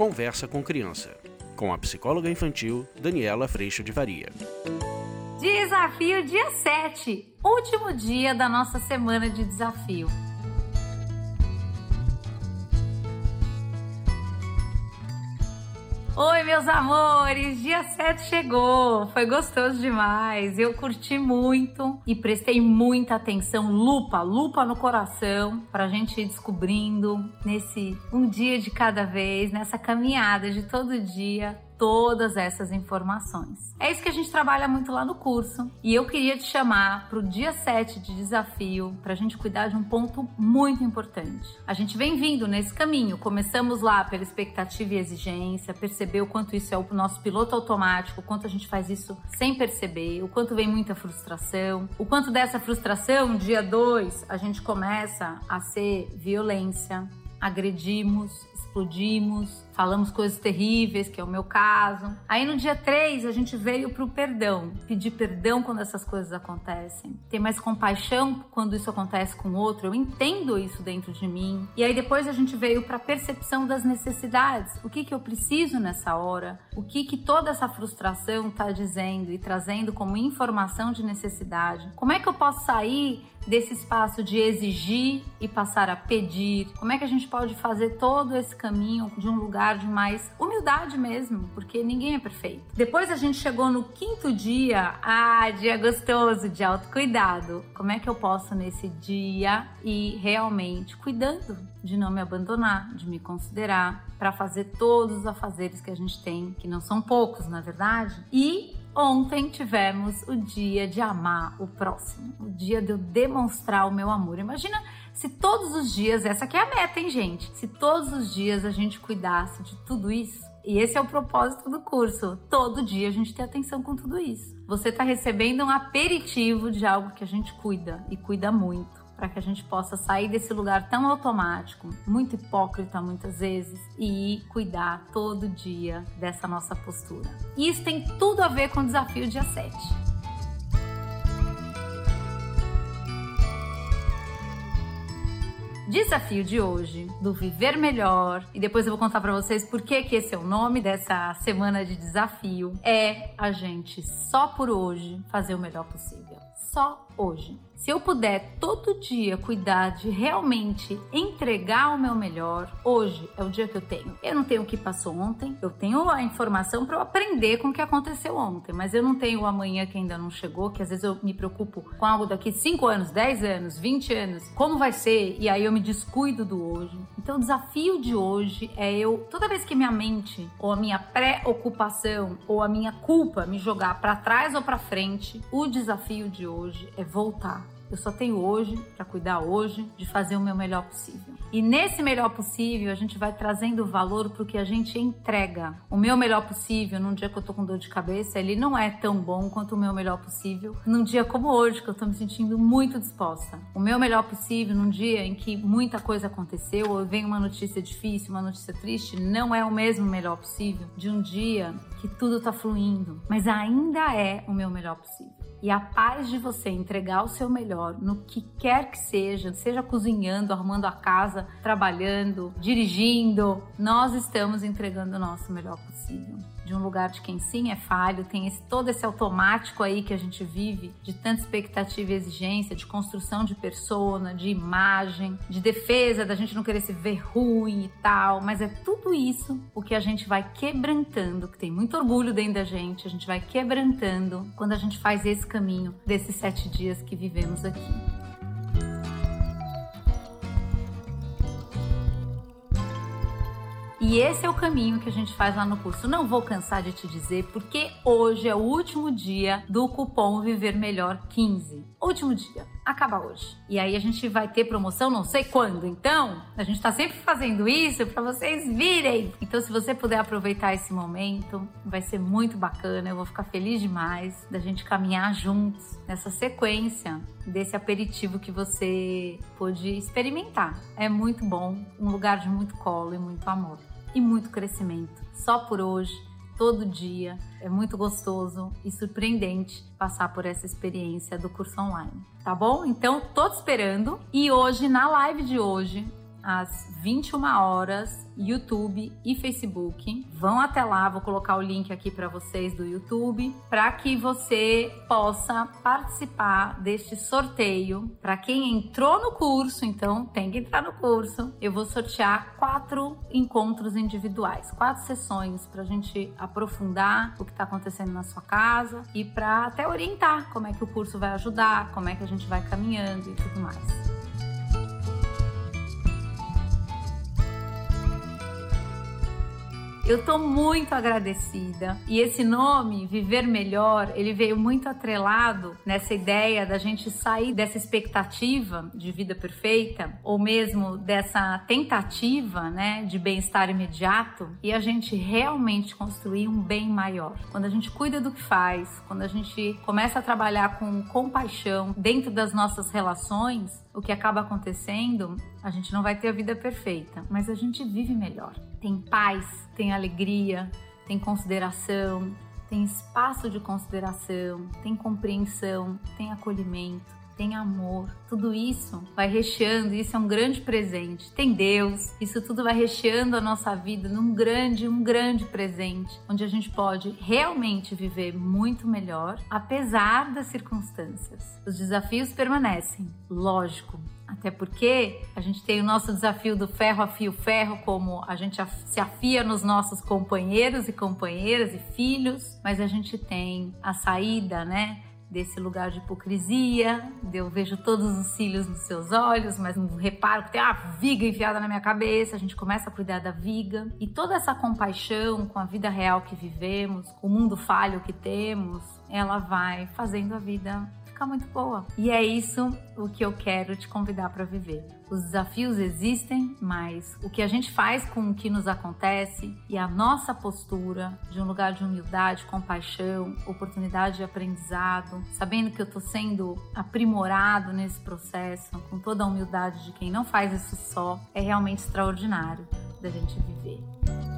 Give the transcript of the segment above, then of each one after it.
Conversa com Criança, com a psicóloga infantil Daniela Freixo de Varia. Desafio dia 7, último dia da nossa semana de desafio. Oi, meus amores! Dia 7 chegou! Foi gostoso demais! Eu curti muito e prestei muita atenção, lupa, lupa no coração, pra gente ir descobrindo nesse um dia de cada vez, nessa caminhada de todo dia, todas essas informações. É isso que a gente trabalha muito lá no curso. E eu queria te chamar para o dia 7 de desafio para a gente cuidar de um ponto muito importante. A gente vem vindo nesse caminho. Começamos lá pela expectativa e exigência, perceber o quanto isso é o nosso piloto automático, o quanto a gente faz isso sem perceber, o quanto vem muita frustração, o quanto dessa frustração, dia 2, a gente começa a ser violência, agredimos, explodimos, falamos coisas terríveis, que é o meu caso. Aí no dia 3 a gente veio pro perdão, pedir perdão quando essas coisas acontecem, ter mais compaixão quando isso acontece com outro, eu entendo isso dentro de mim. E aí depois a gente veio para percepção das necessidades, o que que eu preciso nessa hora, o que que toda essa frustração está dizendo e trazendo como informação de necessidade. Como é que eu posso sair desse espaço de exigir e passar a pedir? Como é que a gente pode fazer todo esse caminho de um lugar lugar de mais humildade mesmo, porque ninguém é perfeito. Depois a gente chegou no quinto dia, ah, dia gostoso de autocuidado. Como é que eu posso nesse dia ir realmente cuidando de não me abandonar, de me considerar, para fazer todos os afazeres que a gente tem, que não são poucos, na verdade? E Ontem tivemos o dia de amar o próximo, o dia de eu demonstrar o meu amor. Imagina se todos os dias, essa aqui é a meta, hein, gente? Se todos os dias a gente cuidasse de tudo isso, e esse é o propósito do curso. Todo dia a gente tem atenção com tudo isso. Você está recebendo um aperitivo de algo que a gente cuida e cuida muito para que a gente possa sair desse lugar tão automático, muito hipócrita muitas vezes, e cuidar todo dia dessa nossa postura. E isso tem tudo a ver com o desafio dia 7. desafio de hoje do Viver Melhor e depois eu vou contar para vocês por que que esse é o nome dessa semana de desafio é a gente só por hoje fazer o melhor possível. Só hoje. Se eu puder todo dia cuidar de realmente entregar o meu melhor, hoje é o dia que eu tenho. Eu não tenho o que passou ontem, eu tenho a informação para eu aprender com o que aconteceu ontem, mas eu não tenho o amanhã que ainda não chegou, que às vezes eu me preocupo com algo daqui 5 anos, 10 anos, 20 anos, como vai ser, e aí eu me descuido do hoje. Então o desafio de hoje é eu, toda vez que minha mente, ou a minha preocupação, ou a minha culpa me jogar para trás ou para frente, o desafio de hoje é voltar eu só tenho hoje para cuidar hoje de fazer o meu melhor possível. E nesse melhor possível, a gente vai trazendo valor para o que a gente entrega. O meu melhor possível, num dia que eu tô com dor de cabeça, ele não é tão bom quanto o meu melhor possível num dia como hoje, que eu tô me sentindo muito disposta. O meu melhor possível num dia em que muita coisa aconteceu, ou vem uma notícia difícil, uma notícia triste, não é o mesmo melhor possível de um dia que tudo tá fluindo, mas ainda é o meu melhor possível e a paz de você entregar o seu melhor no que quer que seja, seja cozinhando, arrumando a casa, trabalhando, dirigindo, nós estamos entregando o nosso melhor possível de um lugar de quem sim é falho, tem esse, todo esse automático aí que a gente vive, de tanta expectativa e exigência, de construção de persona, de imagem, de defesa, da gente não querer se ver ruim e tal, mas é tudo isso o que a gente vai quebrantando, que tem muito orgulho dentro da gente, a gente vai quebrantando quando a gente faz esse caminho desses sete dias que vivemos aqui. E esse é o caminho que a gente faz lá no curso. Não vou cansar de te dizer, porque hoje é o último dia do cupom Viver Melhor 15. Último dia, acaba hoje. E aí a gente vai ter promoção não sei quando. Então, a gente está sempre fazendo isso para vocês virem. Então, se você puder aproveitar esse momento, vai ser muito bacana. Eu vou ficar feliz demais da gente caminhar juntos nessa sequência desse aperitivo que você pôde experimentar. É muito bom, um lugar de muito colo e muito amor e muito crescimento. Só por hoje, todo dia. É muito gostoso e surpreendente passar por essa experiência do curso online. Tá bom? Então, tô te esperando. E hoje, na live de hoje, às 21 horas, YouTube e Facebook. Vão até lá, vou colocar o link aqui para vocês do YouTube, para que você possa participar deste sorteio. Para quem entrou no curso, então tem que entrar no curso. Eu vou sortear quatro encontros individuais, quatro sessões para a gente aprofundar o que está acontecendo na sua casa e para até orientar como é que o curso vai ajudar, como é que a gente vai caminhando e tudo mais. Eu tô muito agradecida. E esse nome, Viver Melhor, ele veio muito atrelado nessa ideia da gente sair dessa expectativa de vida perfeita, ou mesmo dessa tentativa, né, de bem-estar imediato, e a gente realmente construir um bem maior. Quando a gente cuida do que faz, quando a gente começa a trabalhar com compaixão dentro das nossas relações, o que acaba acontecendo, a gente não vai ter a vida perfeita, mas a gente vive melhor. Tem paz, tem alegria, tem consideração, tem espaço de consideração, tem compreensão, tem acolhimento tem amor, tudo isso vai recheando, isso é um grande presente. Tem Deus, isso tudo vai recheando a nossa vida num grande, um grande presente, onde a gente pode realmente viver muito melhor, apesar das circunstâncias. Os desafios permanecem, lógico, até porque a gente tem o nosso desafio do ferro a fio ferro, como a gente se afia nos nossos companheiros e companheiras e filhos, mas a gente tem a saída, né? Desse lugar de hipocrisia, eu vejo todos os cílios nos seus olhos, mas não reparo que tem uma viga enfiada na minha cabeça, a gente começa a cuidar da viga. E toda essa compaixão com a vida real que vivemos, com o mundo falho que temos, ela vai fazendo a vida ficar muito boa. E é isso o que eu quero te convidar para viver. Os desafios existem, mas o que a gente faz com o que nos acontece e a nossa postura de um lugar de humildade, compaixão, oportunidade de aprendizado, sabendo que eu estou sendo aprimorado nesse processo, com toda a humildade de quem não faz isso só, é realmente extraordinário da gente viver.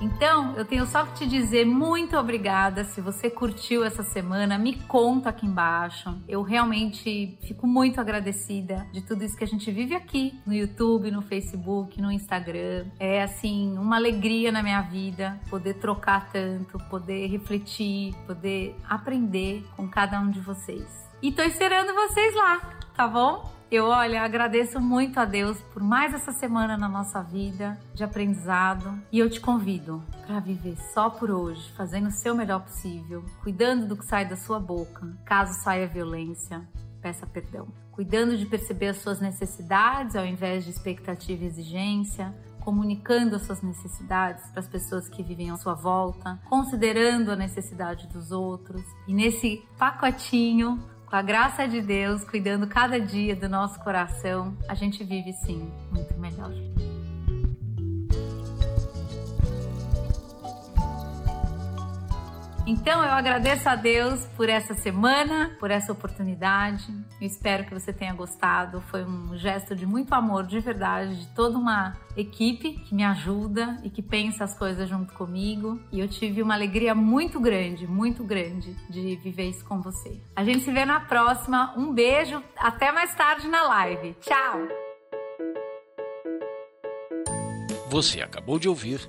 Então, eu tenho só que te dizer muito obrigada. Se você curtiu essa semana, me conta aqui embaixo. Eu realmente fico muito agradecida de tudo isso que a gente vive aqui no YouTube, no Facebook, no Instagram. É assim, uma alegria na minha vida poder trocar tanto, poder refletir, poder aprender com cada um de vocês. E tô esperando vocês lá, tá bom? Eu, olha, agradeço muito a Deus por mais essa semana na nossa vida de aprendizado e eu te convido para viver só por hoje, fazendo o seu melhor possível, cuidando do que sai da sua boca. Caso saia violência, peça perdão. Cuidando de perceber as suas necessidades ao invés de expectativa e exigência, comunicando as suas necessidades para as pessoas que vivem à sua volta, considerando a necessidade dos outros e nesse pacotinho com a graça de Deus, cuidando cada dia do nosso coração, a gente vive sim muito melhor. Então eu agradeço a Deus por essa semana, por essa oportunidade. Eu espero que você tenha gostado. Foi um gesto de muito amor, de verdade, de toda uma equipe que me ajuda e que pensa as coisas junto comigo. E eu tive uma alegria muito grande, muito grande de viver isso com você. A gente se vê na próxima. Um beijo, até mais tarde na live. Tchau! Você acabou de ouvir